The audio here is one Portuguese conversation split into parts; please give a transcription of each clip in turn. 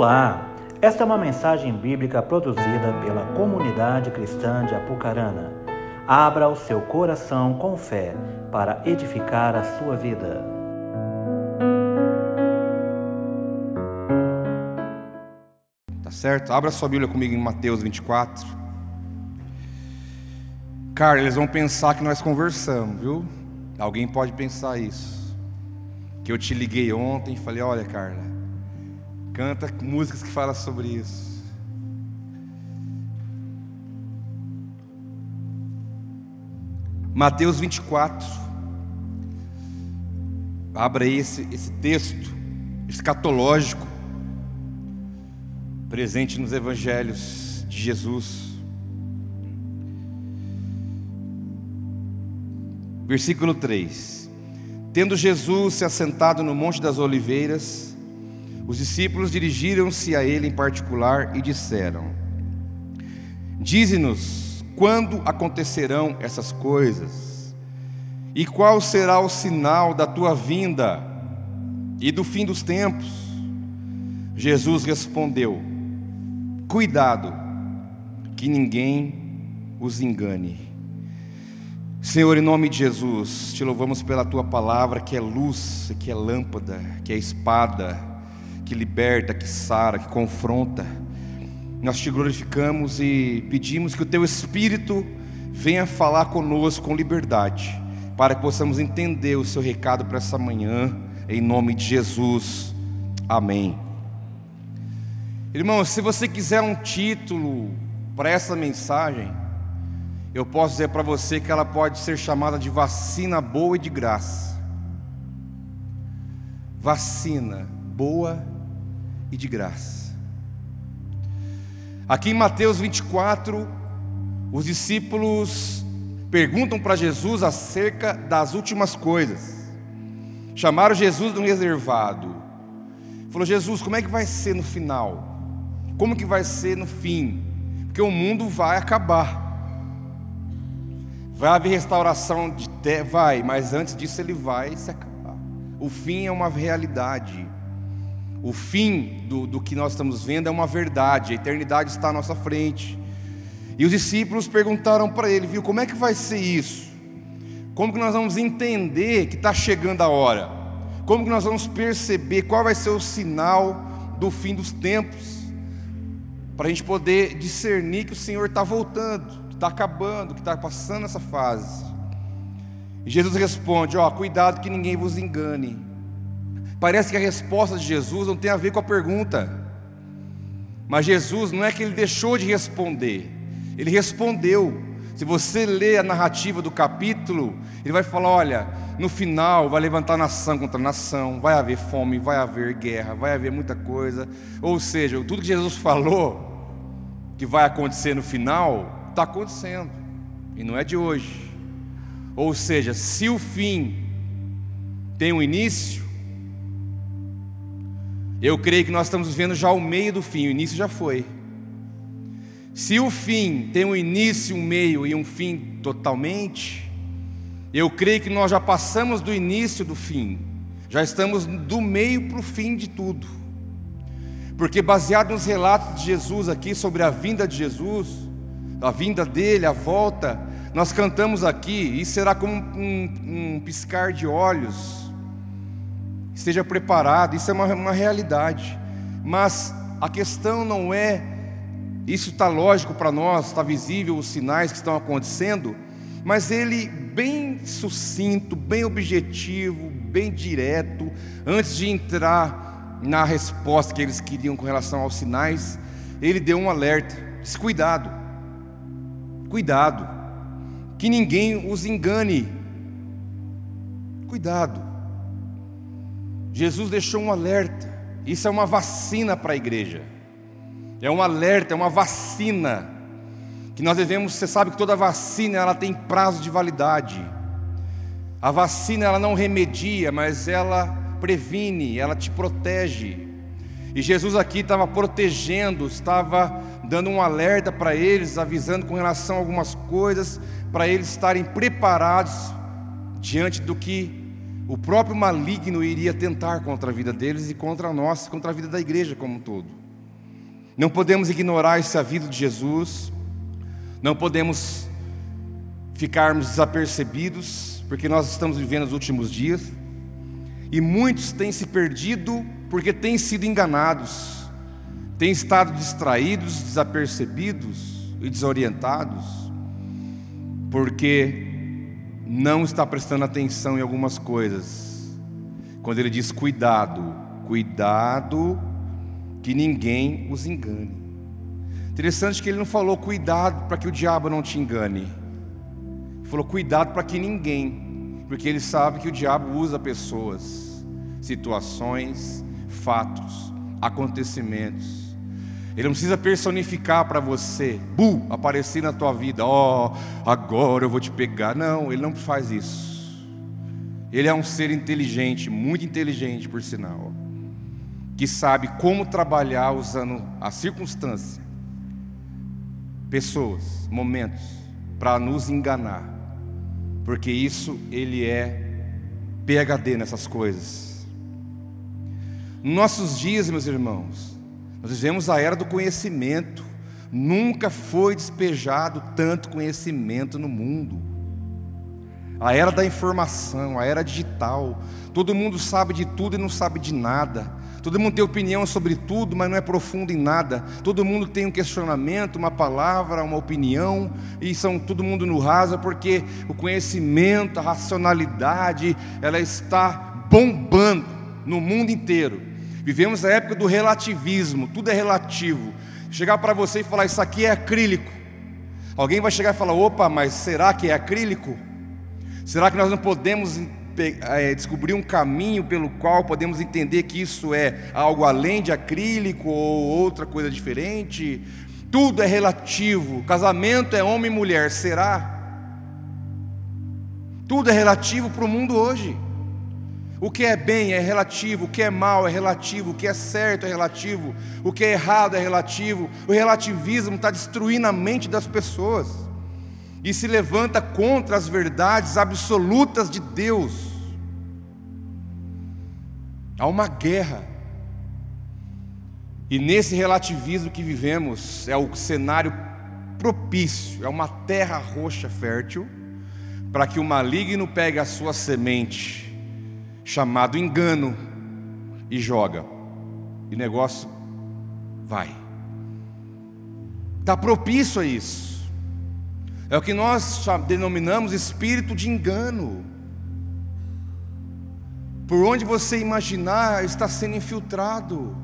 Olá, esta é uma mensagem bíblica produzida pela comunidade cristã de Apucarana. Abra o seu coração com fé para edificar a sua vida. Tá certo? Abra sua Bíblia comigo em Mateus 24. Cara, eles vão pensar que nós conversamos, viu? Alguém pode pensar isso. Que eu te liguei ontem e falei: Olha, Carla, canta músicas que falam sobre isso. Mateus 24. Abra aí esse, esse texto escatológico presente nos evangelhos de Jesus. Versículo 3: Tendo Jesus se assentado no Monte das Oliveiras, os discípulos dirigiram-se a ele em particular e disseram: Dize-nos quando acontecerão essas coisas, e qual será o sinal da tua vinda e do fim dos tempos? Jesus respondeu: Cuidado, que ninguém os engane. Senhor, em nome de Jesus, te louvamos pela tua palavra, que é luz, que é lâmpada, que é espada, que liberta, que sara, que confronta. Nós te glorificamos e pedimos que o teu Espírito venha falar conosco com liberdade, para que possamos entender o seu recado para essa manhã, em nome de Jesus. Amém. Irmão, se você quiser um título para essa mensagem, eu posso dizer para você que ela pode ser chamada de vacina boa e de graça. Vacina boa e de graça. Aqui em Mateus 24, os discípulos perguntam para Jesus acerca das últimas coisas. Chamaram Jesus de um reservado. Falou: Jesus, como é que vai ser no final? Como que vai ser no fim? Porque o mundo vai acabar. Vai haver restauração de terra, vai, mas antes disso ele vai se acabar. O fim é uma realidade. O fim do, do que nós estamos vendo é uma verdade. A eternidade está à nossa frente. E os discípulos perguntaram para ele, viu, como é que vai ser isso? Como que nós vamos entender que está chegando a hora? Como que nós vamos perceber qual vai ser o sinal do fim dos tempos? Para a gente poder discernir que o Senhor está voltando está acabando, que está passando essa fase. E Jesus responde: Ó, cuidado que ninguém vos engane. Parece que a resposta de Jesus não tem a ver com a pergunta, mas Jesus não é que ele deixou de responder, ele respondeu. Se você ler a narrativa do capítulo, ele vai falar: olha, no final vai levantar nação contra nação, vai haver fome, vai haver guerra, vai haver muita coisa. Ou seja, tudo que Jesus falou que vai acontecer no final, está acontecendo, e não é de hoje. Ou seja, se o fim tem um início, eu creio que nós estamos vendo já o meio do fim, o início já foi. Se o fim tem um início, um meio e um fim totalmente, eu creio que nós já passamos do início do fim, já estamos do meio para o fim de tudo. Porque baseado nos relatos de Jesus aqui sobre a vinda de Jesus, a vinda dele, a volta, nós cantamos aqui, e será como um, um piscar de olhos. Esteja preparado, isso é uma, uma realidade. Mas a questão não é, isso está lógico para nós, está visível os sinais que estão acontecendo, mas ele, bem sucinto, bem objetivo, bem direto, antes de entrar na resposta que eles queriam com relação aos sinais, ele deu um alerta: descuidado. Cuidado, que ninguém os engane. Cuidado. Jesus deixou um alerta. Isso é uma vacina para a igreja. É um alerta, é uma vacina que nós devemos. Você sabe que toda vacina ela tem prazo de validade. A vacina ela não remedia, mas ela previne, ela te protege. E Jesus aqui estava protegendo, estava dando um alerta para eles, avisando com relação a algumas coisas, para eles estarem preparados diante do que o próprio maligno iria tentar contra a vida deles e contra nossa, contra a vida da igreja como um todo. Não podemos ignorar esse aviso de Jesus, não podemos ficarmos desapercebidos, porque nós estamos vivendo os últimos dias, e muitos têm se perdido porque têm sido enganados, têm estado distraídos, desapercebidos e desorientados, porque não está prestando atenção em algumas coisas. Quando ele diz cuidado, cuidado que ninguém os engane. Interessante que ele não falou cuidado para que o diabo não te engane. Ele falou cuidado para que ninguém, porque ele sabe que o diabo usa pessoas, situações, fatos, acontecimentos. Ele não precisa personificar para você, bu, aparecer na tua vida, ó, oh, agora eu vou te pegar. Não, ele não faz isso. Ele é um ser inteligente, muito inteligente, por sinal que sabe como trabalhar usando a circunstância, pessoas, momentos, para nos enganar, porque isso ele é PhD nessas coisas. Nossos dias, meus irmãos, nós vivemos a era do conhecimento, nunca foi despejado tanto conhecimento no mundo. A era da informação, a era digital, todo mundo sabe de tudo e não sabe de nada. Todo mundo tem opinião sobre tudo, mas não é profundo em nada. Todo mundo tem um questionamento, uma palavra, uma opinião, e são todo mundo no raso, porque o conhecimento, a racionalidade, ela está bombando no mundo inteiro. Vivemos a época do relativismo, tudo é relativo. Chegar para você e falar, isso aqui é acrílico. Alguém vai chegar e falar, opa, mas será que é acrílico? Será que nós não podemos é, descobrir um caminho pelo qual podemos entender que isso é algo além de acrílico ou outra coisa diferente. Tudo é relativo. Casamento é homem e mulher, será? Tudo é relativo para o mundo hoje. O que é bem é relativo, o que é mal é relativo, o que é certo é relativo, o que é errado é relativo. O relativismo está destruindo a mente das pessoas e se levanta contra as verdades absolutas de Deus. Há uma guerra. E nesse relativismo que vivemos, é o cenário propício, é uma terra roxa fértil, para que o maligno pegue a sua semente, chamado engano, e joga. E negócio vai. Está propício a isso. É o que nós denominamos espírito de engano. Por onde você imaginar, está sendo infiltrado.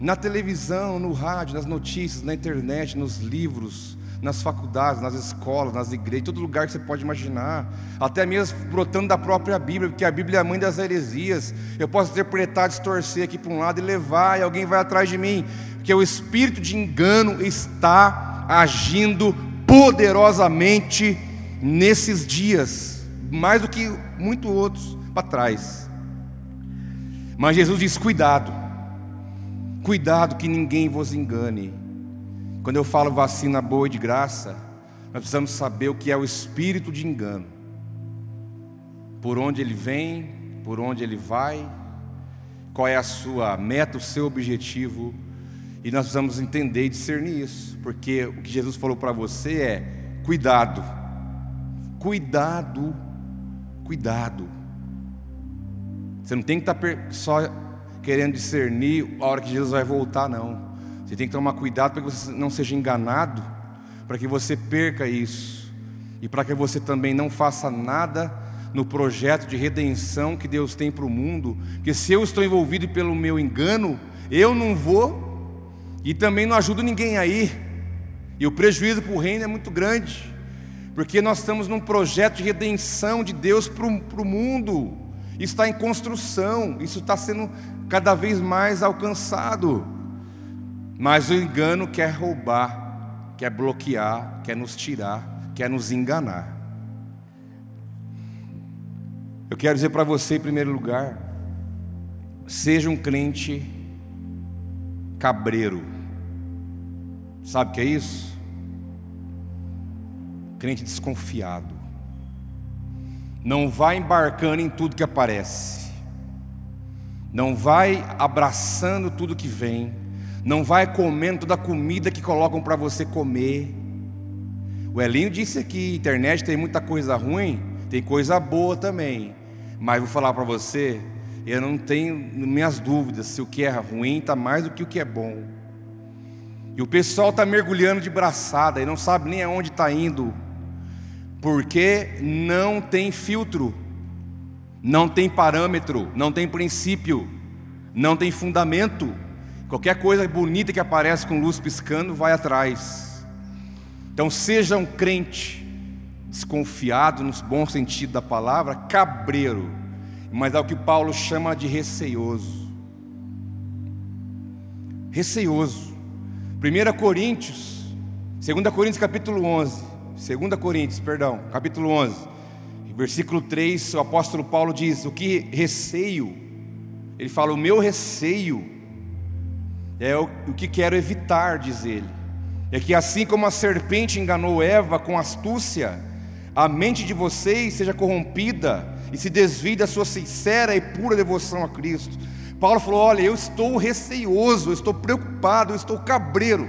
Na televisão, no rádio, nas notícias, na internet, nos livros, nas faculdades, nas escolas, nas igrejas, todo lugar que você pode imaginar, até mesmo brotando da própria Bíblia, porque a Bíblia é a mãe das heresias. Eu posso interpretar, distorcer aqui para um lado e levar, e alguém vai atrás de mim, porque o espírito de engano está agindo poderosamente nesses dias, mais do que muitos outros para trás. Mas Jesus diz: cuidado, cuidado que ninguém vos engane. Quando eu falo vacina boa e de graça, nós precisamos saber o que é o espírito de engano, por onde ele vem, por onde ele vai, qual é a sua meta, o seu objetivo e nós precisamos entender e discernir isso, porque o que Jesus falou para você é: cuidado, cuidado, cuidado. Você não tem que estar tá só querendo discernir a hora que Jesus vai voltar, não. Você tem que tomar cuidado para que você não seja enganado, para que você perca isso, e para que você também não faça nada no projeto de redenção que Deus tem para o mundo, porque se eu estou envolvido pelo meu engano, eu não vou e também não ajuda ninguém aí. E o prejuízo para o reino é muito grande. Porque nós estamos num projeto de redenção de Deus para o mundo. Isso está em construção, isso está sendo cada vez mais alcançado. Mas o engano quer roubar, quer bloquear, quer nos tirar, quer nos enganar. Eu quero dizer para você, em primeiro lugar, seja um crente cabreiro. Sabe o que é isso? Crente desconfiado. Não vai embarcando em tudo que aparece. Não vai abraçando tudo que vem. Não vai comendo toda a comida que colocam para você comer. O Elinho disse aqui, internet tem muita coisa ruim, tem coisa boa também. Mas vou falar para você, eu não tenho minhas dúvidas se o que é ruim está mais do que o que é bom. E o pessoal está mergulhando de braçada e não sabe nem aonde está indo, porque não tem filtro, não tem parâmetro, não tem princípio, não tem fundamento. Qualquer coisa bonita que aparece com luz piscando, vai atrás. Então seja um crente desconfiado, no bom sentido da palavra, cabreiro, mas é o que Paulo chama de receioso. Receioso. 1 Coríntios, 2 Coríntios capítulo 11, 2 Coríntios, perdão, capítulo 11, versículo 3, o apóstolo Paulo diz: O que receio, ele fala, o meu receio é o, o que quero evitar, diz ele, é que assim como a serpente enganou Eva com astúcia, a mente de vocês seja corrompida e se desvie da sua sincera e pura devoção a Cristo. Paulo falou: Olha, eu estou receoso, eu estou preocupado, eu estou cabreiro.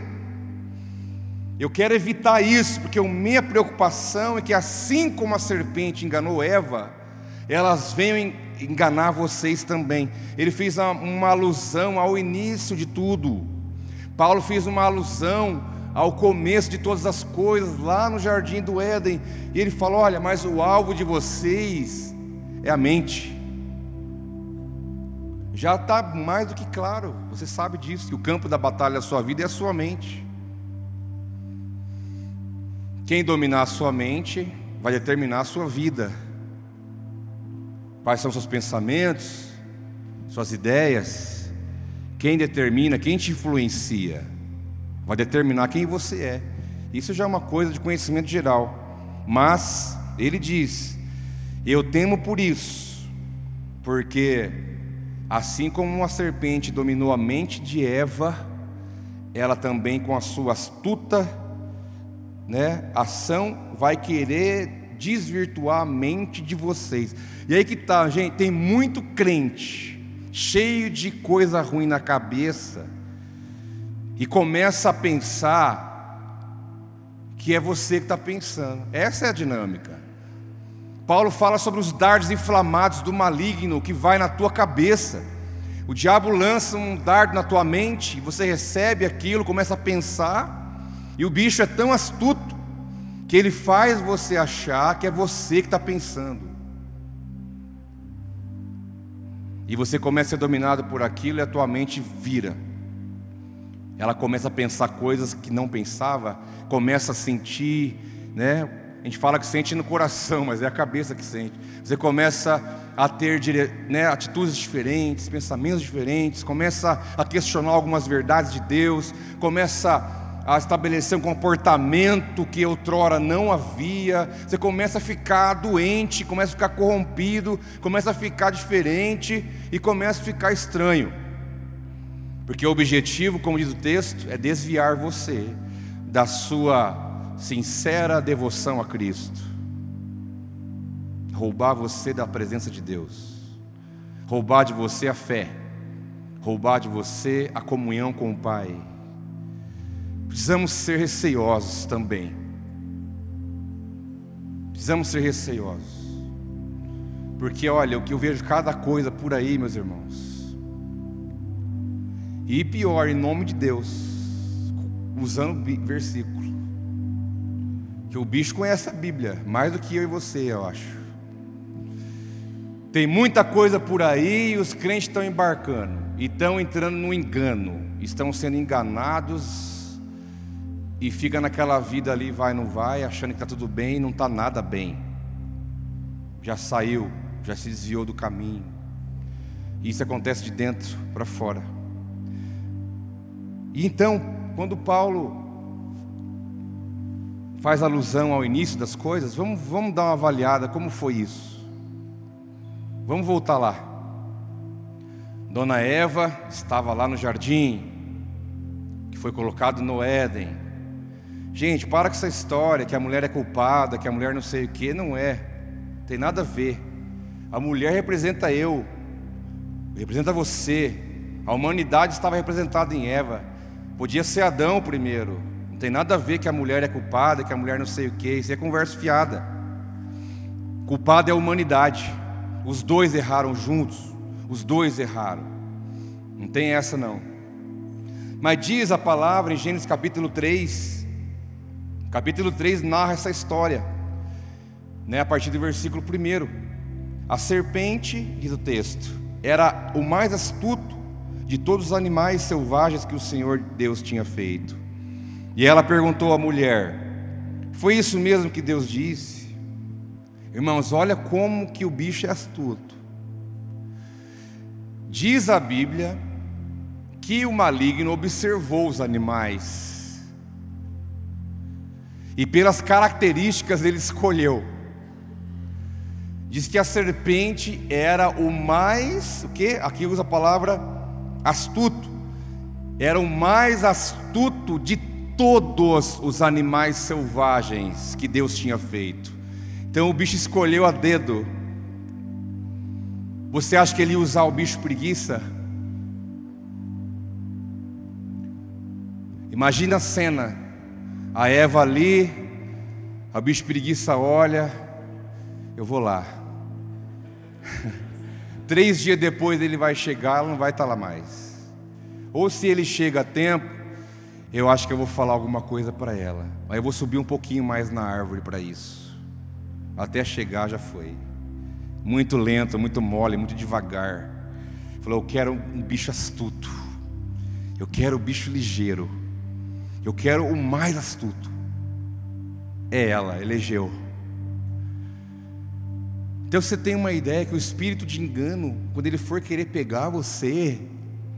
Eu quero evitar isso, porque a minha preocupação é que, assim como a serpente enganou Eva, elas venham enganar vocês também. Ele fez uma alusão ao início de tudo. Paulo fez uma alusão ao começo de todas as coisas, lá no jardim do Éden. E ele falou: Olha, mas o alvo de vocês é a mente. Já está mais do que claro, você sabe disso, que o campo da batalha da sua vida é a sua mente. Quem dominar a sua mente vai determinar a sua vida. Quais são seus pensamentos, suas ideias? Quem determina, quem te influencia, vai determinar quem você é. Isso já é uma coisa de conhecimento geral. Mas ele diz: Eu temo por isso, porque assim como uma serpente dominou a mente de Eva, ela também com a sua astuta né, ação vai querer desvirtuar a mente de vocês. E aí que tá, gente, tem muito crente cheio de coisa ruim na cabeça e começa a pensar que é você que está pensando. Essa é a dinâmica. Paulo fala sobre os dardos inflamados do maligno que vai na tua cabeça. O diabo lança um dardo na tua mente, você recebe aquilo, começa a pensar, e o bicho é tão astuto que ele faz você achar que é você que está pensando. E você começa a ser dominado por aquilo e a tua mente vira. Ela começa a pensar coisas que não pensava, começa a sentir, né? A gente fala que sente no coração, mas é a cabeça que sente. Você começa a ter né, atitudes diferentes, pensamentos diferentes, começa a questionar algumas verdades de Deus, começa a estabelecer um comportamento que outrora não havia, você começa a ficar doente, começa a ficar corrompido, começa a ficar diferente e começa a ficar estranho. Porque o objetivo, como diz o texto, é desviar você da sua sincera devoção a Cristo, roubar você da presença de Deus, roubar de você a fé, roubar de você a comunhão com o Pai Precisamos ser receosos também. Precisamos ser receosos. Porque olha, o que eu vejo cada coisa por aí, meus irmãos. E pior, em nome de Deus, usando versículo. Que o bicho conhece a Bíblia, mais do que eu e você, eu acho. Tem muita coisa por aí e os crentes estão embarcando, e estão entrando no engano, estão sendo enganados e fica naquela vida ali, vai, não vai, achando que está tudo bem não está nada bem. Já saiu, já se desviou do caminho. E isso acontece de dentro para fora. E então, quando Paulo faz alusão ao início das coisas, vamos, vamos dar uma avaliada como foi isso. Vamos voltar lá. Dona Eva estava lá no jardim, que foi colocado no Éden. Gente, para com essa história que a mulher é culpada, que a mulher não sei o que, não é. Tem nada a ver. A mulher representa eu, representa você. A humanidade estava representada em Eva. Podia ser Adão primeiro. Não tem nada a ver que a mulher é culpada, que a mulher não sei o que. Isso é conversa fiada. Culpada é a humanidade. Os dois erraram juntos. Os dois erraram. Não tem essa não. Mas diz a palavra em Gênesis capítulo 3. Capítulo 3 narra essa história. Né, a partir do versículo 1. A serpente, diz o texto, era o mais astuto de todos os animais selvagens que o Senhor Deus tinha feito. E ela perguntou à mulher: Foi isso mesmo que Deus disse? Irmãos, olha como que o bicho é astuto. Diz a Bíblia que o maligno observou os animais. E pelas características ele escolheu. Diz que a serpente era o mais, o que? Aqui usa a palavra astuto. Era o mais astuto de todos os animais selvagens que Deus tinha feito. Então o bicho escolheu a dedo. Você acha que ele ia usar o bicho preguiça? Imagina a cena. A Eva ali, a preguiça olha, eu vou lá. Três dias depois ele vai chegar, ela não vai estar lá mais. Ou se ele chega a tempo, eu acho que eu vou falar alguma coisa para ela. Aí eu vou subir um pouquinho mais na árvore para isso. Até chegar já foi. Muito lento, muito mole, muito devagar. Falou: Eu quero um bicho astuto. Eu quero um bicho ligeiro. Eu quero o mais astuto. É ela, elegeu. Então você tem uma ideia que o espírito de engano, quando ele for querer pegar você,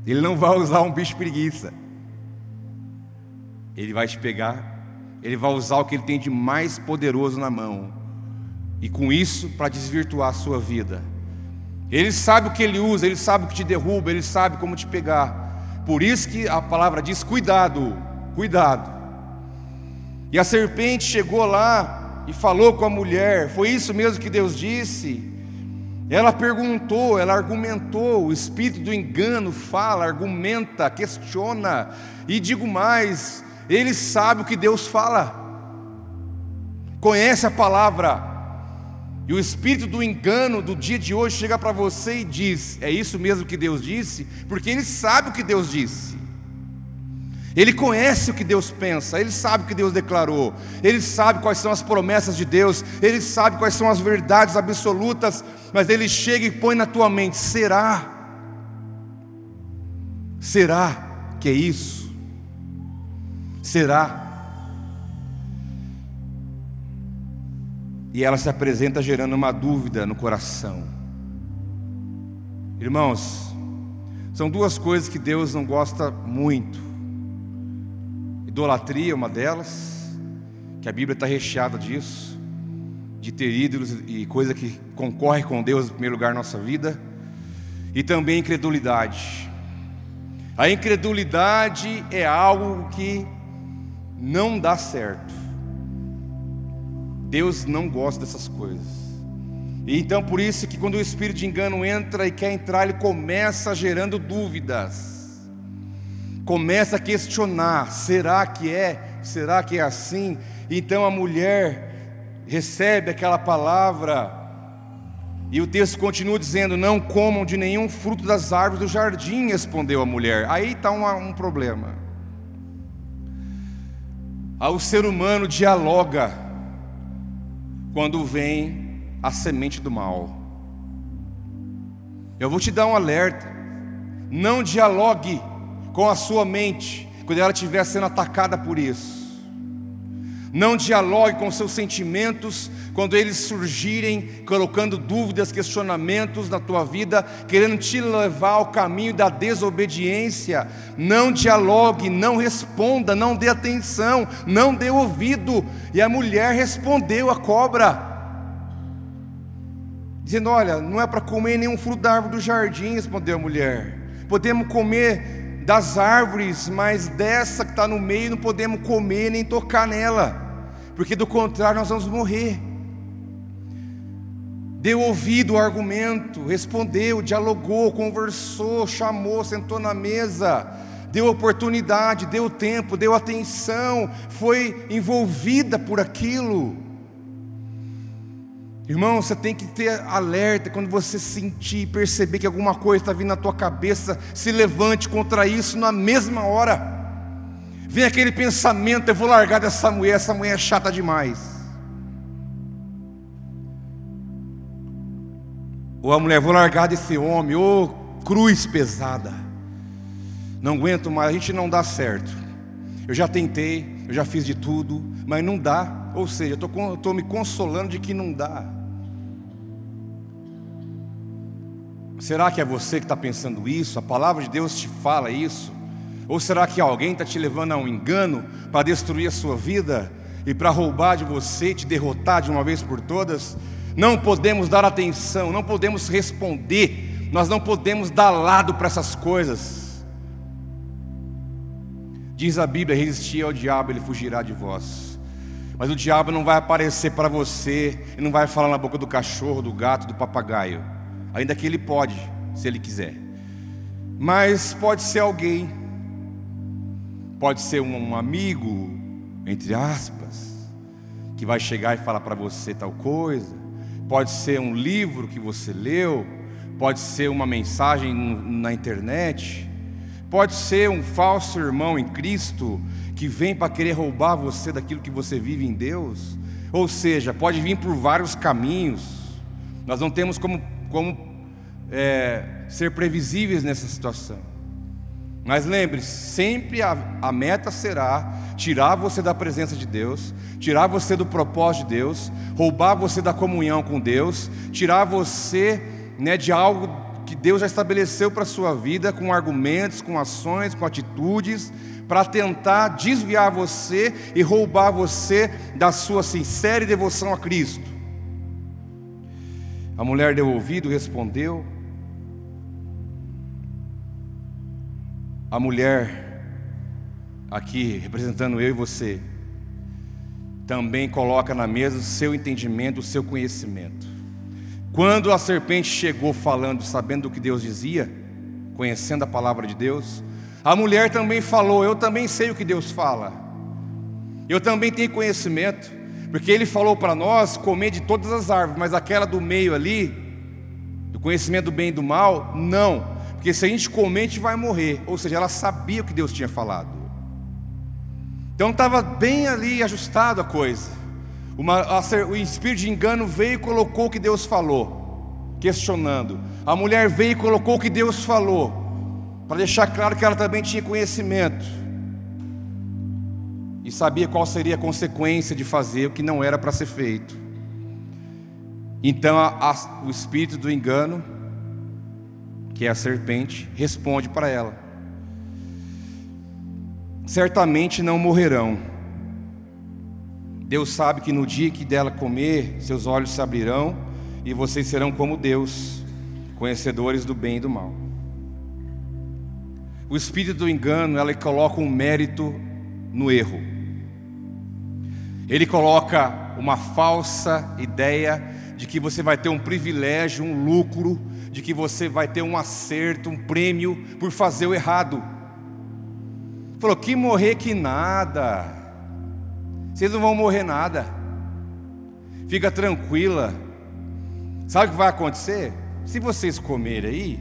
ele não vai usar um bicho preguiça. Ele vai te pegar, ele vai usar o que ele tem de mais poderoso na mão. E com isso, para desvirtuar a sua vida. Ele sabe o que ele usa, ele sabe o que te derruba, ele sabe como te pegar. Por isso que a palavra diz: cuidado, cuidado. E a serpente chegou lá e falou com a mulher: Foi isso mesmo que Deus disse? Ela perguntou, ela argumentou, o espírito do engano fala, argumenta, questiona, e digo mais, ele sabe o que Deus fala, conhece a palavra, e o espírito do engano do dia de hoje chega para você e diz: É isso mesmo que Deus disse? Porque ele sabe o que Deus disse. Ele conhece o que Deus pensa, ele sabe o que Deus declarou, ele sabe quais são as promessas de Deus, ele sabe quais são as verdades absolutas, mas ele chega e põe na tua mente: será? Será que é isso? Será? E ela se apresenta gerando uma dúvida no coração. Irmãos, são duas coisas que Deus não gosta muito Idolatria é uma delas, que a Bíblia está recheada disso, de ter ídolos e coisa que concorre com Deus em primeiro lugar na nossa vida, e também incredulidade. A incredulidade é algo que não dá certo. Deus não gosta dessas coisas. E então por isso que quando o espírito de engano entra e quer entrar, ele começa gerando dúvidas começa a questionar: será que é? Será que é assim? Então a mulher recebe aquela palavra, e o texto continua dizendo: Não comam de nenhum fruto das árvores do jardim, respondeu a mulher. Aí está um, um problema. O ser humano dialoga quando vem a semente do mal. Eu vou te dar um alerta: não dialogue com a sua mente quando ela estiver sendo atacada por isso. Não dialogue com seus sentimentos quando eles surgirem, colocando dúvidas, questionamentos na tua vida, querendo te levar ao caminho da desobediência. Não dialogue, não responda, não dê atenção, não dê ouvido. E a mulher respondeu a cobra, dizendo: Olha, não é para comer nenhum fruto da árvore do jardim, respondeu a mulher. Podemos comer das árvores, mas dessa que está no meio não podemos comer nem tocar nela, porque do contrário nós vamos morrer. Deu ouvido ao argumento, respondeu, dialogou, conversou, chamou, sentou na mesa, deu oportunidade, deu tempo, deu atenção, foi envolvida por aquilo. Irmão, você tem que ter alerta quando você sentir, perceber que alguma coisa está vindo na tua cabeça, se levante contra isso na mesma hora. Vem aquele pensamento, eu vou largar dessa mulher, essa mulher é chata demais. Ou a mulher, vou largar desse homem, ou cruz pesada. Não aguento mais, a gente não dá certo. Eu já tentei, eu já fiz de tudo, mas não dá. Ou seja, eu estou me consolando de que não dá. Será que é você que está pensando isso? A palavra de Deus te fala isso? Ou será que alguém está te levando a um engano para destruir a sua vida e para roubar de você, te derrotar de uma vez por todas? Não podemos dar atenção, não podemos responder, nós não podemos dar lado para essas coisas. Diz a Bíblia: resistir ao diabo, ele fugirá de vós. Mas o diabo não vai aparecer para você, e não vai falar na boca do cachorro, do gato, do papagaio ainda que ele pode, se ele quiser. Mas pode ser alguém, pode ser um amigo, entre aspas, que vai chegar e falar para você tal coisa, pode ser um livro que você leu, pode ser uma mensagem na internet, pode ser um falso irmão em Cristo que vem para querer roubar você daquilo que você vive em Deus, ou seja, pode vir por vários caminhos, nós não temos como como é, ser previsíveis nessa situação. Mas lembre-se, sempre a, a, meta será tirar você da presença de Deus, tirar você do propósito de Deus, roubar você da comunhão com Deus, tirar você né, de algo que Deus já estabeleceu para a sua vida, com argumentos, com ações, com atitudes, para tentar desviar você e roubar você da sua sincera devoção a Cristo. A mulher deu ouvido, respondeu. A mulher, aqui representando eu e você, também coloca na mesa o seu entendimento, o seu conhecimento. Quando a serpente chegou falando, sabendo o que Deus dizia, conhecendo a palavra de Deus, a mulher também falou: Eu também sei o que Deus fala, eu também tenho conhecimento. Porque ele falou para nós comer de todas as árvores, mas aquela do meio ali, do conhecimento do bem e do mal, não. Porque se a gente comer, a gente vai morrer. Ou seja, ela sabia o que Deus tinha falado. Então estava bem ali ajustado a coisa. Uma, o espírito de engano veio e colocou o que Deus falou, questionando. A mulher veio e colocou o que Deus falou, para deixar claro que ela também tinha conhecimento e sabia qual seria a consequência de fazer o que não era para ser feito. Então a, a, o espírito do engano, que é a serpente, responde para ela: certamente não morrerão. Deus sabe que no dia que dela comer, seus olhos se abrirão e vocês serão como Deus, conhecedores do bem e do mal. O espírito do engano, ela coloca um mérito no erro. Ele coloca uma falsa ideia de que você vai ter um privilégio, um lucro, de que você vai ter um acerto, um prêmio por fazer o errado. Falou: que morrer que nada, vocês não vão morrer nada, fica tranquila. Sabe o que vai acontecer? Se vocês comerem aí,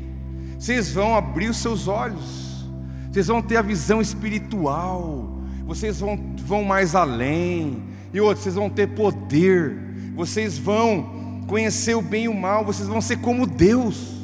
vocês vão abrir os seus olhos, vocês vão ter a visão espiritual, vocês vão, vão mais além, e outros, vocês vão ter poder, vocês vão conhecer o bem e o mal, vocês vão ser como Deus.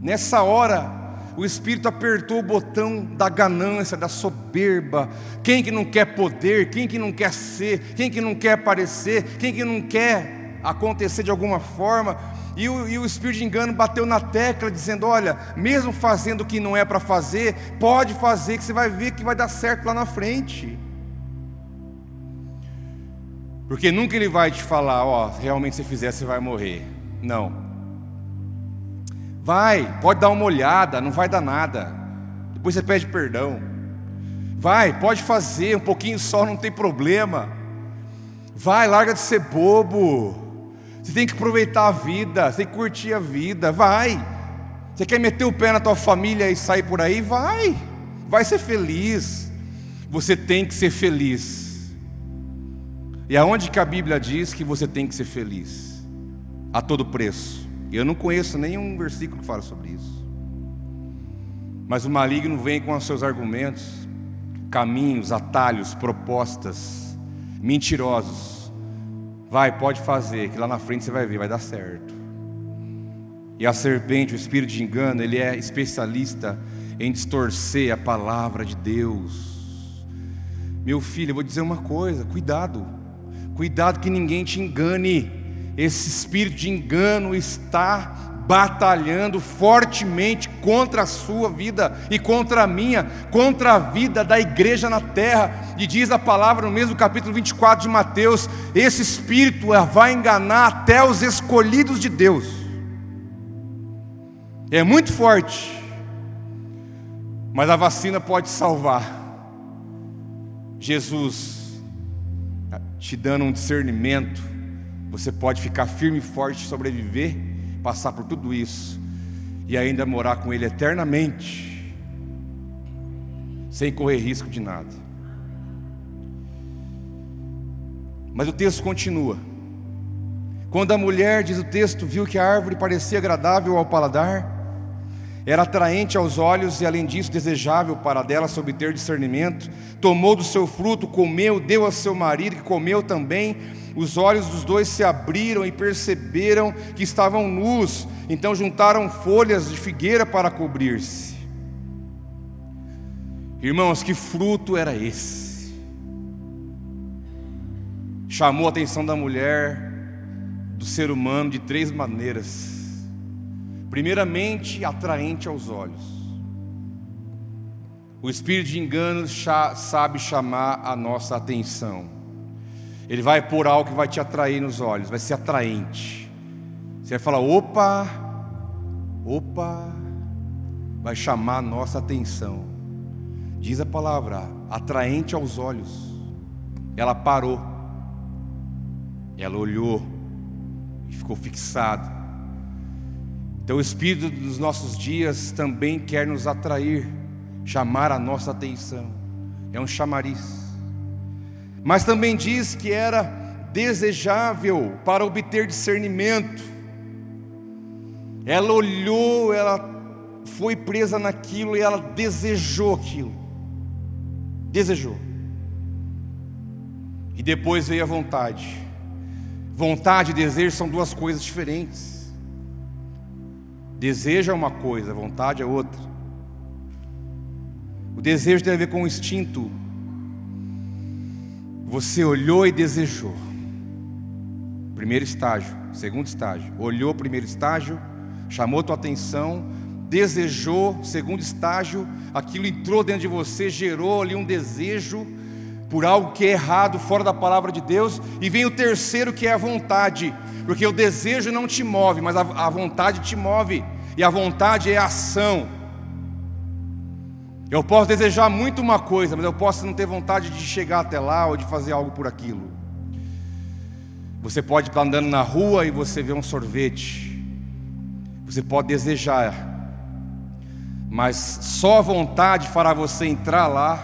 Nessa hora, o Espírito apertou o botão da ganância, da soberba. Quem que não quer poder? Quem que não quer ser? Quem que não quer aparecer? Quem que não quer acontecer de alguma forma? E o, e o, espírito de engano bateu na tecla, dizendo: Olha, mesmo fazendo o que não é para fazer, pode fazer, que você vai ver que vai dar certo lá na frente. Porque nunca ele vai te falar, ó, realmente se fizer você vai morrer. Não. Vai, pode dar uma olhada, não vai dar nada. Depois você pede perdão. Vai, pode fazer, um pouquinho só, não tem problema. Vai, larga de ser bobo. Você tem que aproveitar a vida, você tem que curtir a vida. Vai. Você quer meter o pé na tua família e sair por aí? Vai, vai ser feliz. Você tem que ser feliz. E aonde que a Bíblia diz que você tem que ser feliz? A todo preço. Eu não conheço nenhum versículo que fala sobre isso. Mas o maligno vem com os seus argumentos, caminhos, atalhos, propostas, mentirosos. Vai, pode fazer, que lá na frente você vai ver, vai dar certo. E a serpente, o espírito de engano, ele é especialista em distorcer a palavra de Deus. Meu filho, eu vou dizer uma coisa: cuidado, cuidado que ninguém te engane. Esse espírito de engano está batalhando fortemente contra a sua vida e contra a minha, contra a vida da igreja na terra. E diz a palavra no mesmo capítulo 24 de Mateus: esse espírito vai enganar até os escolhidos de Deus. É muito forte, mas a vacina pode salvar. Jesus te dando um discernimento, você pode ficar firme e forte, sobreviver, passar por tudo isso e ainda morar com Ele eternamente, sem correr risco de nada. Mas o texto continua. Quando a mulher, diz o texto, viu que a árvore parecia agradável ao paladar, era atraente aos olhos e, além disso, desejável para dela se obter discernimento. Tomou do seu fruto, comeu, deu a seu marido, que comeu também. Os olhos dos dois se abriram e perceberam que estavam nus. Então juntaram folhas de figueira para cobrir-se. Irmãos, que fruto era esse? Chamou a atenção da mulher, do ser humano, de três maneiras Primeiramente, atraente aos olhos. O espírito de engano sabe chamar a nossa atenção. Ele vai pôr algo que vai te atrair nos olhos, vai ser atraente. Você vai falar: opa, opa, vai chamar a nossa atenção. Diz a palavra, atraente aos olhos. Ela parou, ela olhou e ficou fixada. O Espírito dos nossos dias também quer nos atrair, chamar a nossa atenção. É um chamariz. Mas também diz que era desejável para obter discernimento. Ela olhou, ela foi presa naquilo e ela desejou aquilo. Desejou. E depois veio a vontade. Vontade e desejo são duas coisas diferentes. Desejo é uma coisa, vontade é outra. O desejo tem a ver com o instinto. Você olhou e desejou. Primeiro estágio, segundo estágio. Olhou, primeiro estágio, chamou tua atenção, desejou, segundo estágio, aquilo entrou dentro de você, gerou ali um desejo por algo que é errado, fora da palavra de Deus, e vem o terceiro que é a vontade, porque o desejo não te move, mas a, a vontade te move, e a vontade é a ação. Eu posso desejar muito uma coisa, mas eu posso não ter vontade de chegar até lá ou de fazer algo por aquilo. Você pode estar andando na rua e você vê um sorvete. Você pode desejar, mas só a vontade fará você entrar lá,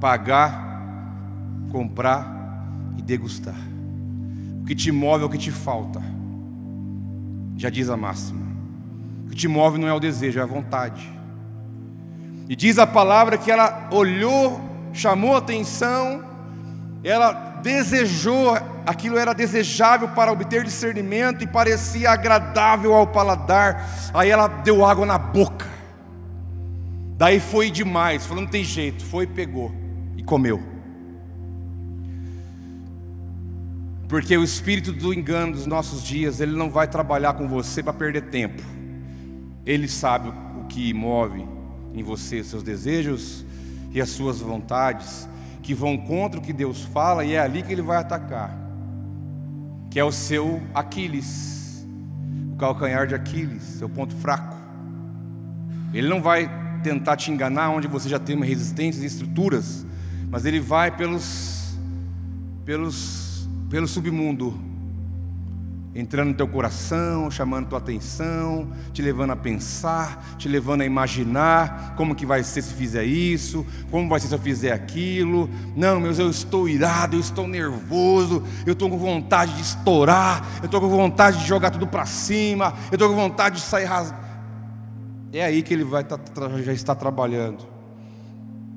pagar comprar e degustar. O que te move é o que te falta. Já diz a máxima. O que te move não é o desejo, é a vontade. E diz a palavra que ela olhou, chamou atenção, ela desejou, aquilo era desejável para obter discernimento e parecia agradável ao paladar. Aí ela deu água na boca. Daí foi demais, falou: não tem jeito, foi pegou e comeu. Porque o espírito do engano dos nossos dias, ele não vai trabalhar com você para perder tempo. Ele sabe o que move em você seus desejos e as suas vontades, que vão contra o que Deus fala, e é ali que ele vai atacar. Que é o seu Aquiles, o calcanhar de Aquiles, seu ponto fraco. Ele não vai tentar te enganar onde você já tem uma resistência e estruturas, mas ele vai pelos pelos pelo submundo, entrando no teu coração, chamando tua atenção, te levando a pensar, te levando a imaginar como que vai ser se fizer isso, como vai ser se eu fizer aquilo. Não, meus, eu estou irado, eu estou nervoso, eu estou com vontade de estourar, eu estou com vontade de jogar tudo para cima, eu estou com vontade de sair rasgando. É aí que ele vai tá, já estar trabalhando.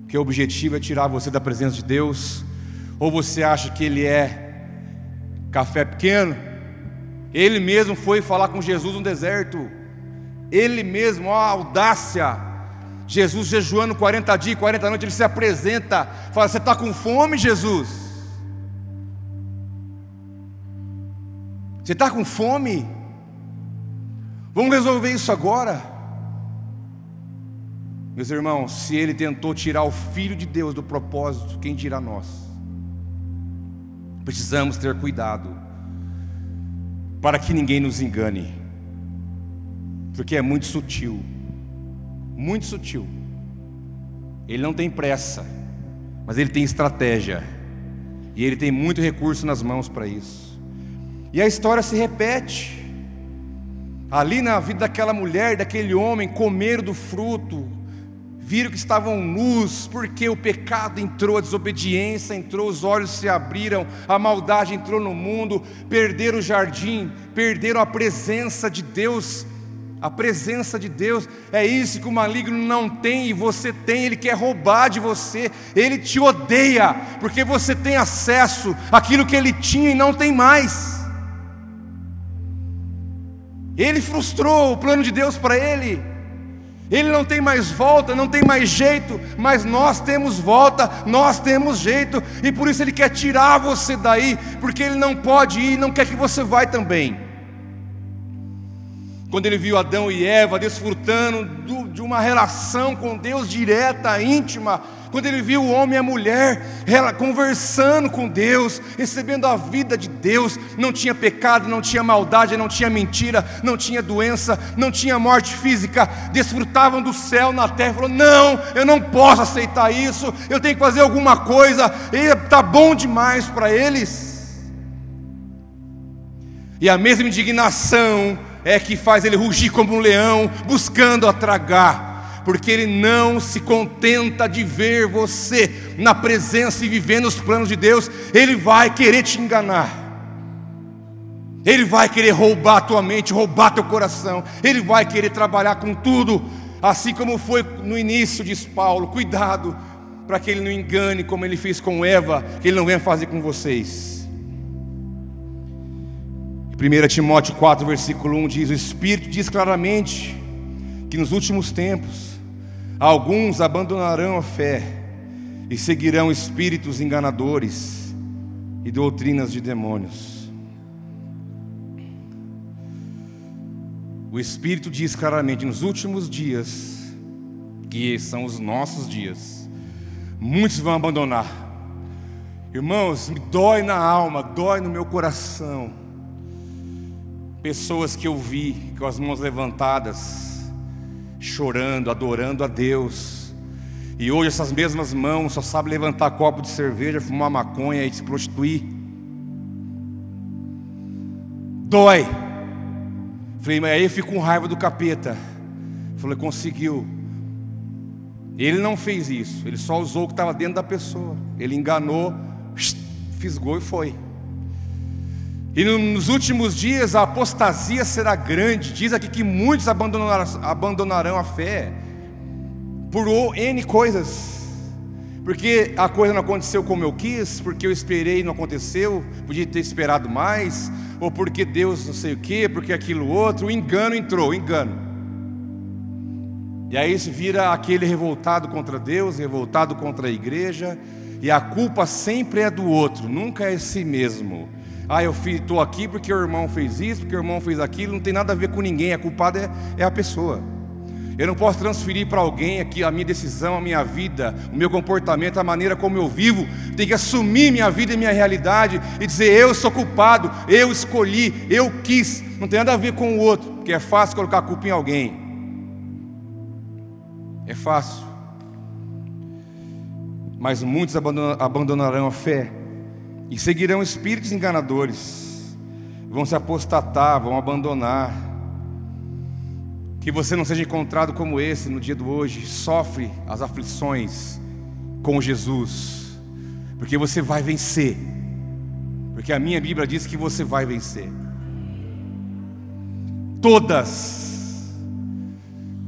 Que o objetivo é tirar você da presença de Deus, ou você acha que ele é café pequeno? Ele mesmo foi falar com Jesus no deserto. Ele mesmo, ó, a audácia. Jesus jejuando 40 dias e 40 noites, ele se apresenta, fala: Você está com fome, Jesus? Você está com fome? Vamos resolver isso agora. Meus irmãos, se ele tentou tirar o Filho de Deus do propósito, quem dirá nós? Precisamos ter cuidado para que ninguém nos engane, porque é muito sutil, muito sutil. Ele não tem pressa, mas ele tem estratégia, e ele tem muito recurso nas mãos para isso. E a história se repete. Ali na vida daquela mulher, daquele homem, comeram do fruto, viram que estavam nus, porque o pecado entrou, a desobediência entrou, os olhos se abriram, a maldade entrou no mundo, perderam o jardim, perderam a presença de Deus. A presença de Deus é isso que o maligno não tem e você tem, ele quer roubar de você, ele te odeia, porque você tem acesso àquilo que ele tinha e não tem mais. Ele frustrou o plano de Deus para ele. Ele não tem mais volta, não tem mais jeito, mas nós temos volta, nós temos jeito, e por isso ele quer tirar você daí, porque ele não pode ir, não quer que você vá também. Quando ele viu Adão e Eva desfrutando de uma relação com Deus direta, íntima, quando ele viu o homem e a mulher ela conversando com Deus, recebendo a vida de Deus, não tinha pecado, não tinha maldade, não tinha mentira, não tinha doença, não tinha morte física, desfrutavam do céu na terra. Falou: Não, eu não posso aceitar isso, eu tenho que fazer alguma coisa, está bom demais para eles. E a mesma indignação é que faz ele rugir como um leão, buscando a tragar porque Ele não se contenta de ver você na presença e vivendo os planos de Deus, Ele vai querer te enganar. Ele vai querer roubar a tua mente, roubar teu coração. Ele vai querer trabalhar com tudo, assim como foi no início, diz Paulo. Cuidado para que ele não engane como ele fez com Eva, que ele não venha fazer com vocês. 1 Timóteo 4, versículo 1 diz: O Espírito diz claramente que nos últimos tempos Alguns abandonarão a fé e seguirão espíritos enganadores e doutrinas de demônios. O Espírito diz claramente: nos últimos dias, que são os nossos dias, muitos vão abandonar. Irmãos, me dói na alma, dói no meu coração. Pessoas que eu vi com as mãos levantadas, chorando, adorando a Deus. E hoje essas mesmas mãos só sabem levantar copo de cerveja, fumar maconha e se prostituir. Dói. Falei, mas aí eu fico com raiva do capeta. Falei, conseguiu. Ele não fez isso, ele só usou o que estava dentro da pessoa. Ele enganou, fisgou e foi. E nos últimos dias a apostasia será grande. Diz aqui que muitos abandonarão, a fé por N coisas. Porque a coisa não aconteceu como eu quis, porque eu esperei e não aconteceu, podia ter esperado mais, ou porque Deus não sei o que, porque aquilo outro, o engano entrou, o engano. E aí se vira aquele revoltado contra Deus, revoltado contra a igreja, e a culpa sempre é do outro, nunca é si mesmo. Ah, eu estou aqui porque o irmão fez isso, porque o irmão fez aquilo, não tem nada a ver com ninguém, a culpada é, é a pessoa. Eu não posso transferir para alguém aqui a minha decisão, a minha vida, o meu comportamento, a maneira como eu vivo. Tem que assumir minha vida e minha realidade e dizer: eu sou culpado, eu escolhi, eu quis. Não tem nada a ver com o outro, porque é fácil colocar a culpa em alguém. É fácil. Mas muitos abandonarão a fé e seguirão espíritos enganadores. vão se apostatar, vão abandonar. Que você não seja encontrado como esse no dia de hoje, sofre as aflições com Jesus, porque você vai vencer. Porque a minha Bíblia diz que você vai vencer. Todas,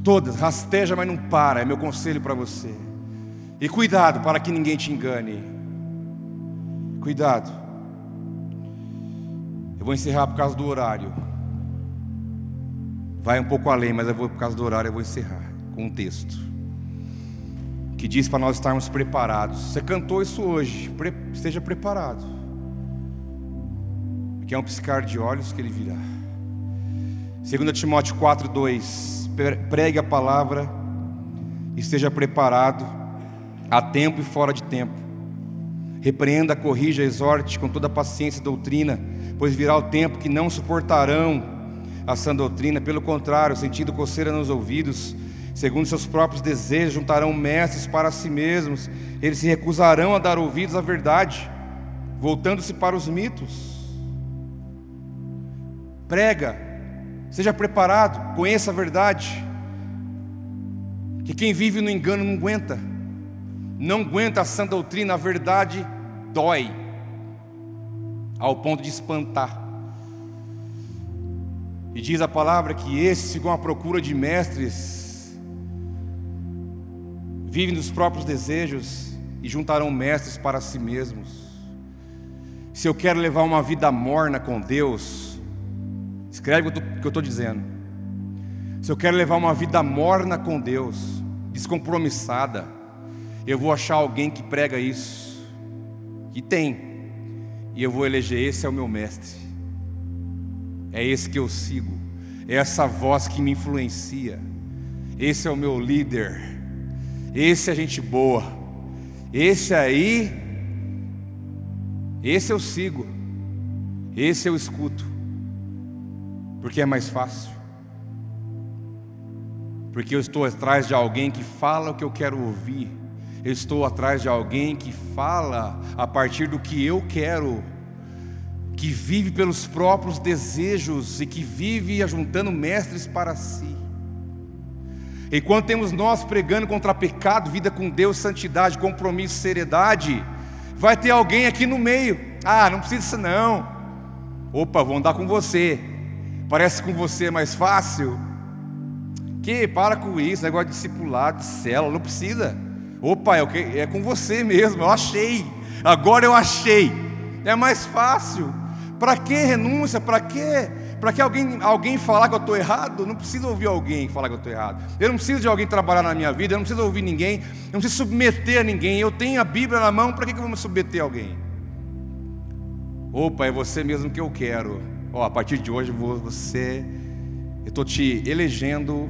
todas, rasteja, mas não para, é meu conselho para você. E cuidado para que ninguém te engane. Cuidado. Eu vou encerrar por causa do horário. Vai um pouco além, mas eu vou por causa do horário, eu vou encerrar com um texto que diz para nós estarmos preparados. Você cantou isso hoje, pre esteja preparado. Que é um piscar de olhos que ele virá. 2 Timóteo 4:2 Pregue a palavra, esteja preparado a tempo e fora de tempo. Repreenda, corrija, exorte com toda paciência e doutrina, pois virá o tempo que não suportarão a sã doutrina, pelo contrário, sentindo coceira nos ouvidos, segundo seus próprios desejos, juntarão mestres para si mesmos, eles se recusarão a dar ouvidos à verdade, voltando-se para os mitos. Prega, seja preparado, conheça a verdade, que quem vive no engano não aguenta não aguenta a sã doutrina, a verdade dói, ao ponto de espantar. E diz a palavra que esses ficam à procura de mestres, vivem dos próprios desejos e juntarão mestres para si mesmos. Se eu quero levar uma vida morna com Deus, escreve o que eu estou dizendo. Se eu quero levar uma vida morna com Deus, descompromissada, eu vou achar alguém que prega isso, que tem, e eu vou eleger: esse é o meu mestre, é esse que eu sigo, é essa voz que me influencia, esse é o meu líder, esse é gente boa, esse aí, esse eu sigo, esse eu escuto, porque é mais fácil. Porque eu estou atrás de alguém que fala o que eu quero ouvir eu estou atrás de alguém que fala a partir do que eu quero, que vive pelos próprios desejos e que vive ajuntando mestres para si. Enquanto temos nós pregando contra pecado, vida com Deus, santidade, compromisso, seriedade, vai ter alguém aqui no meio. Ah, não precisa disso não. Opa, vou andar com você. Parece com você é mais fácil. Que para com isso, negócio de discipulado, de célula, não precisa. Opa, é, é com você mesmo, eu achei. Agora eu achei. É mais fácil. Para que renúncia? Para que? Para que alguém, alguém falar que eu estou errado? Não preciso ouvir alguém falar que eu estou errado. Eu não preciso de alguém trabalhar na minha vida. Eu não preciso ouvir ninguém. Eu não preciso submeter a ninguém. Eu tenho a Bíblia na mão. Para que, eu vou me submeter a alguém? Opa, é você mesmo que eu quero. A partir de hoje você, eu estou te elegendo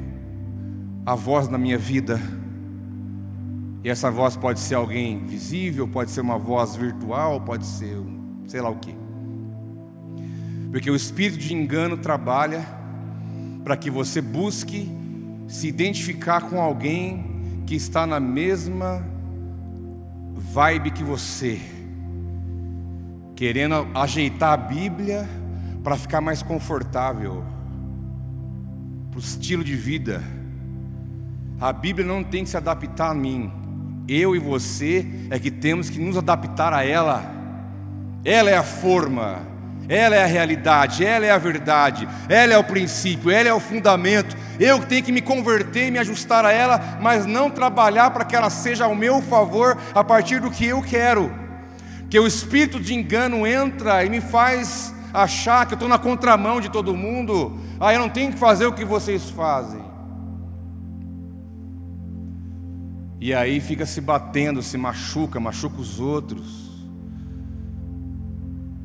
a voz na minha vida. E essa voz pode ser alguém visível, pode ser uma voz virtual, pode ser sei lá o que. Porque o espírito de engano trabalha para que você busque se identificar com alguém que está na mesma vibe que você, querendo ajeitar a Bíblia para ficar mais confortável, para o estilo de vida. A Bíblia não tem que se adaptar a mim, eu e você é que temos que nos adaptar a ela. Ela é a forma, ela é a realidade, ela é a verdade, ela é o princípio, ela é o fundamento. Eu tenho que me converter e me ajustar a ela, mas não trabalhar para que ela seja ao meu favor a partir do que eu quero. Que o espírito de engano entra e me faz achar que eu estou na contramão de todo mundo. Ah, eu não tenho que fazer o que vocês fazem. E aí fica se batendo, se machuca, machuca os outros.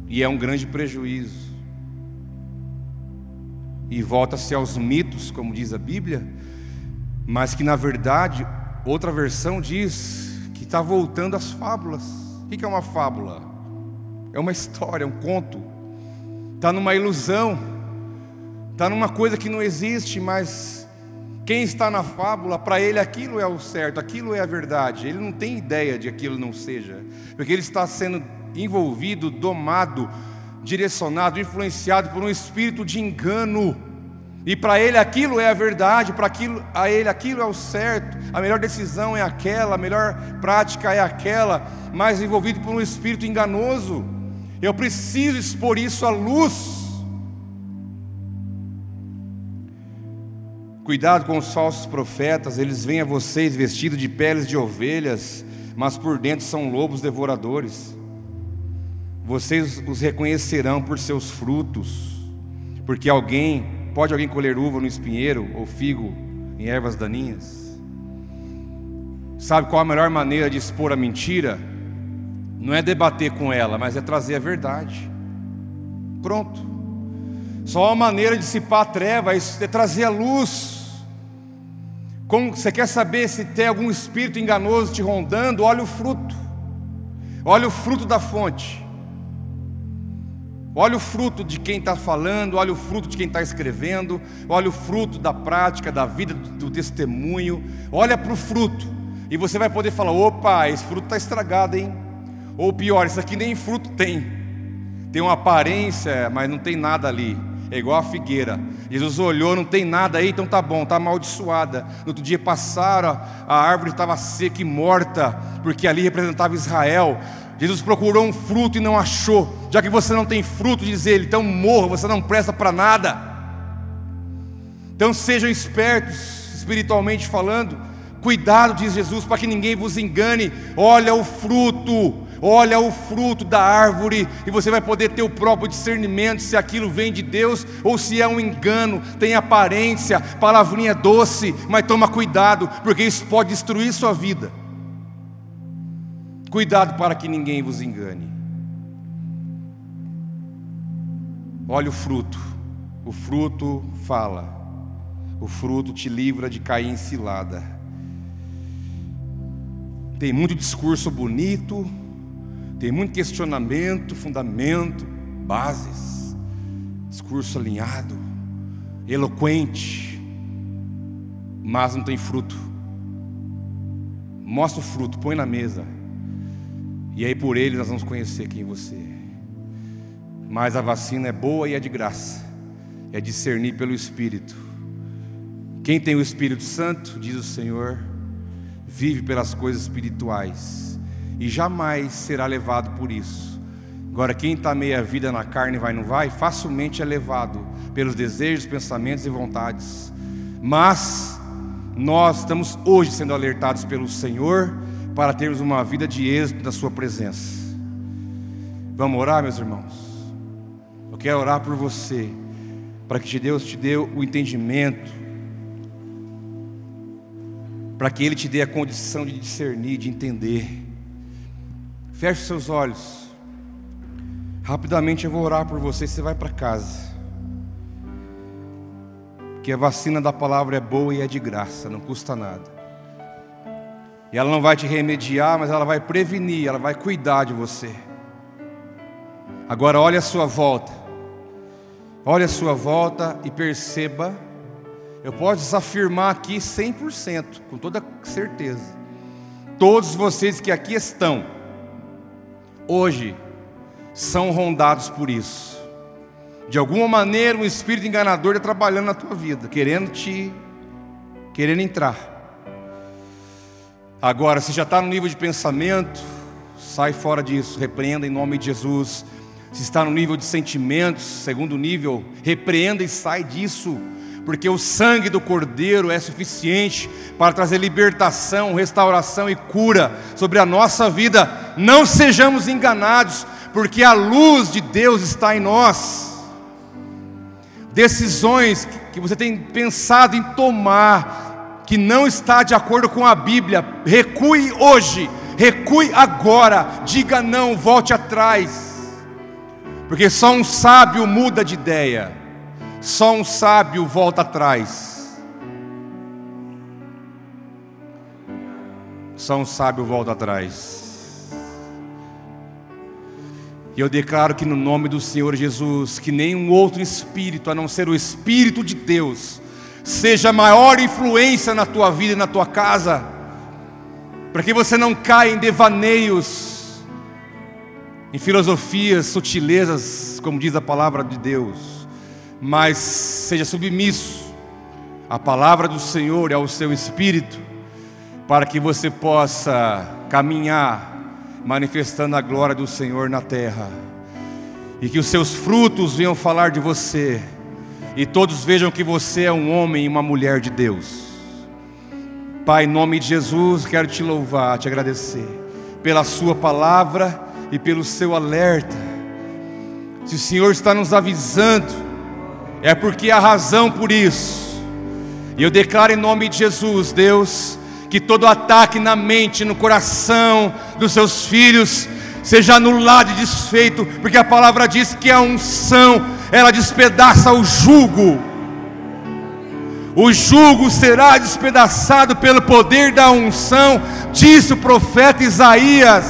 E é um grande prejuízo. E volta-se aos mitos, como diz a Bíblia, mas que na verdade, outra versão diz que está voltando às fábulas. O que é uma fábula? É uma história, é um conto. Está numa ilusão, está numa coisa que não existe, mas quem está na fábula, para ele aquilo é o certo, aquilo é a verdade. Ele não tem ideia de aquilo não seja, porque ele está sendo envolvido, domado direcionado, influenciado por um espírito de engano. E para ele aquilo é a verdade, para aquilo, a ele aquilo é o certo, a melhor decisão é aquela, a melhor prática é aquela, mas envolvido por um espírito enganoso. Eu preciso expor isso à luz. Cuidado com os falsos profetas, eles vêm a vocês vestidos de peles de ovelhas, mas por dentro são lobos devoradores. Vocês os reconhecerão por seus frutos, porque alguém, pode alguém colher uva no espinheiro ou figo em ervas daninhas? Sabe qual a melhor maneira de expor a mentira? Não é debater com ela, mas é trazer a verdade. Pronto. Só a maneira de dissipar a treva é trazer a luz. Como você quer saber se tem algum espírito enganoso te rondando? Olha o fruto. Olha o fruto da fonte. Olha o fruto de quem está falando, olha o fruto de quem está escrevendo, olha o fruto da prática, da vida, do, testemunho. Olha para o fruto, e você vai poder falar: opa, esse fruto está estragado, hein? Ou pior, isso aqui nem fruto tem, tem uma aparência, mas não tem nada ali. É igual a figueira. Jesus olhou, não tem nada aí, então tá bom, tá amaldiçoada. No outro dia passaram, a árvore estava seca e morta, porque ali representava Israel. Jesus procurou um fruto e não achou. Já que você não tem fruto, diz ele, então morra, você não presta para nada. Então sejam espertos, espiritualmente falando. Cuidado, diz Jesus, para que ninguém vos engane. Olha o fruto, olha o fruto da árvore, e você vai poder ter o próprio discernimento se aquilo vem de Deus ou se é um engano, tem aparência, palavrinha doce, mas toma cuidado, porque isso pode destruir sua vida. Cuidado para que ninguém vos engane. Olha o fruto. O fruto fala. O fruto te livra de cair em cilada. Tem muito discurso bonito, tem muito questionamento, fundamento, bases, discurso alinhado, eloquente, mas não tem fruto. Mostra o fruto, põe na mesa. E aí por ele nós vamos conhecer quem você é. Mas a vacina é boa e é de graça. É discernir pelo Espírito. Quem tem o Espírito Santo, diz o Senhor, vive pelas coisas espirituais e jamais será levado por isso. Agora, quem está meia vida na carne vai não vai, facilmente é levado pelos desejos, pensamentos e vontades. Mas nós estamos hoje sendo alertados pelo Senhor para termos uma vida de êxito na Sua presença. Vamos orar, meus irmãos? Eu quero orar por você, para que Deus te dê o entendimento, para que Ele te dê a condição de discernir, de entender. Feche seus olhos. Rapidamente eu vou orar por você, você vai para casa. Porque a vacina da palavra é boa e é de graça, não custa nada. E ela não vai te remediar, mas ela vai prevenir, ela vai cuidar de você. Agora olhe a sua volta. Olhe a sua volta e perceba. Eu posso afirmar aqui 100%, com toda certeza. Todos vocês que aqui estão, hoje, são rondados por isso. De alguma maneira, um espírito enganador está trabalhando na tua vida, querendo te, querendo entrar. Agora, se já está no nível de pensamento, sai fora disso, repreenda em nome de Jesus. Se está no nível de sentimentos, segundo nível, repreenda e sai disso, porque o sangue do Cordeiro é suficiente para trazer libertação, restauração e cura sobre a nossa vida. Não sejamos enganados, porque a luz de Deus está em nós. Decisões que você tem pensado em tomar, que não está de acordo com a Bíblia, recue hoje, recue agora, diga não, volte atrás, porque só um sábio muda de ideia, só um sábio volta atrás. Só um sábio volta atrás. E eu declaro que no nome do Senhor Jesus, que nenhum outro espírito, a não ser o Espírito de Deus, seja maior influência na tua vida e na tua casa, para que você não caia em devaneios em filosofias, sutilezas, como diz a palavra de Deus, mas seja submisso à palavra do Senhor e ao seu espírito, para que você possa caminhar manifestando a glória do Senhor na terra, e que os seus frutos venham falar de você, e todos vejam que você é um homem e uma mulher de Deus. Pai, em nome de Jesus, quero te louvar, te agradecer pela Sua palavra e pelo seu alerta. Se o Senhor está nos avisando, é porque há razão por isso. E eu declaro em nome de Jesus, Deus, que todo ataque na mente, no coração dos seus filhos, seja anulado e desfeito, porque a palavra diz que a unção, ela despedaça o jugo. O jugo será despedaçado pelo poder da unção, disse o profeta Isaías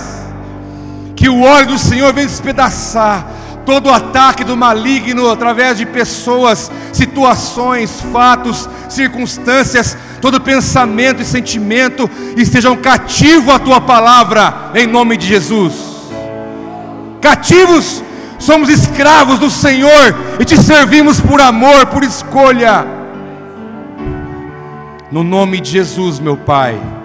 que o óleo do Senhor vem despedaçar todo ataque do maligno através de pessoas, situações, fatos, circunstâncias, todo pensamento e sentimento estejam cativos à tua palavra, em nome de Jesus. Cativos, somos escravos do Senhor e te servimos por amor, por escolha. No nome de Jesus, meu Pai.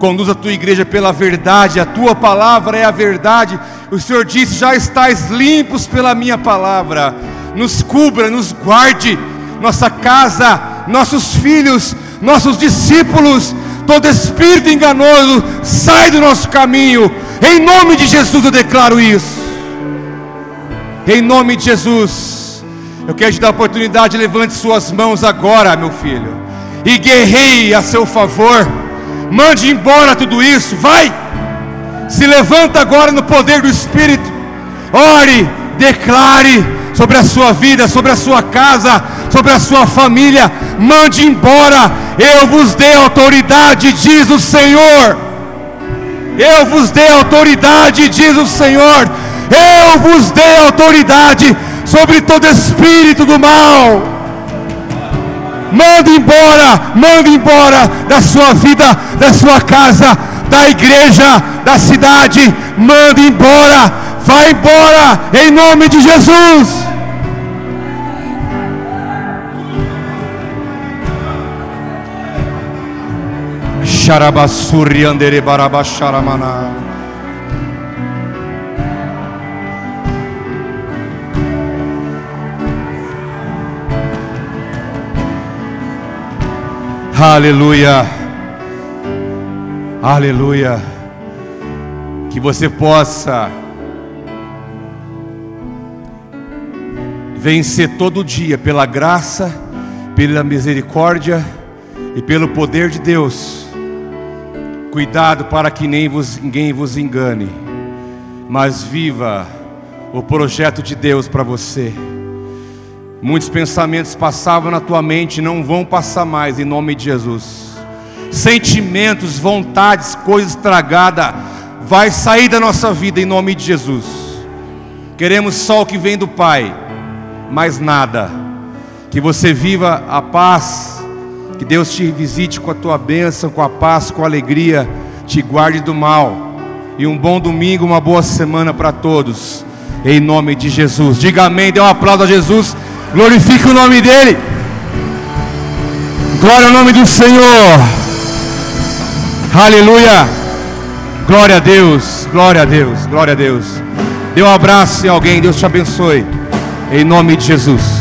Conduz a tua igreja pela verdade, a tua palavra é a verdade. O Senhor disse: Já estáis limpos pela minha palavra. Nos cubra, nos guarde, nossa casa, nossos filhos, nossos discípulos. Todo espírito enganoso sai do nosso caminho. Em nome de Jesus eu declaro isso. Em nome de Jesus, eu quero te dar a oportunidade. Levante suas mãos agora, meu filho, e guerreie a seu favor Mande embora tudo isso, vai. Se levanta agora no poder do Espírito. Ore, declare sobre a sua vida, sobre a sua casa, sobre a sua família. Mande embora. Eu vos dei autoridade, diz o Senhor. Eu vos dei autoridade, diz o Senhor. Eu vos dei autoridade sobre todo espírito do mal manda embora, manda embora da sua vida, da sua casa, da igreja, da cidade, manda embora, vai embora, em nome de Jesus. Xarabassuri andere. Aleluia. Aleluia. Que você possa vencer todo dia pela graça, pela misericórdia e pelo poder de Deus. Cuidado para que nem vos, ninguém vos engane, mas viva o projeto de Deus para você. Muitos pensamentos passavam na tua mente, não vão passar mais em nome de Jesus. Sentimentos, vontades, coisas estragadas, vai sair da nossa vida em nome de Jesus. Queremos só o que vem do Pai, mais nada. Que você viva a paz, que Deus te visite com a tua bênção, com a paz, com a alegria, te guarde do mal. E um bom domingo, uma boa semana para todos. Em nome de Jesus. Diga amém, dê um aplauso a Jesus. Glorifique o nome dele. Glória ao nome do Senhor. Aleluia. Glória a Deus. Glória a Deus. Glória a Deus. Dê um abraço em alguém. Deus te abençoe. Em nome de Jesus.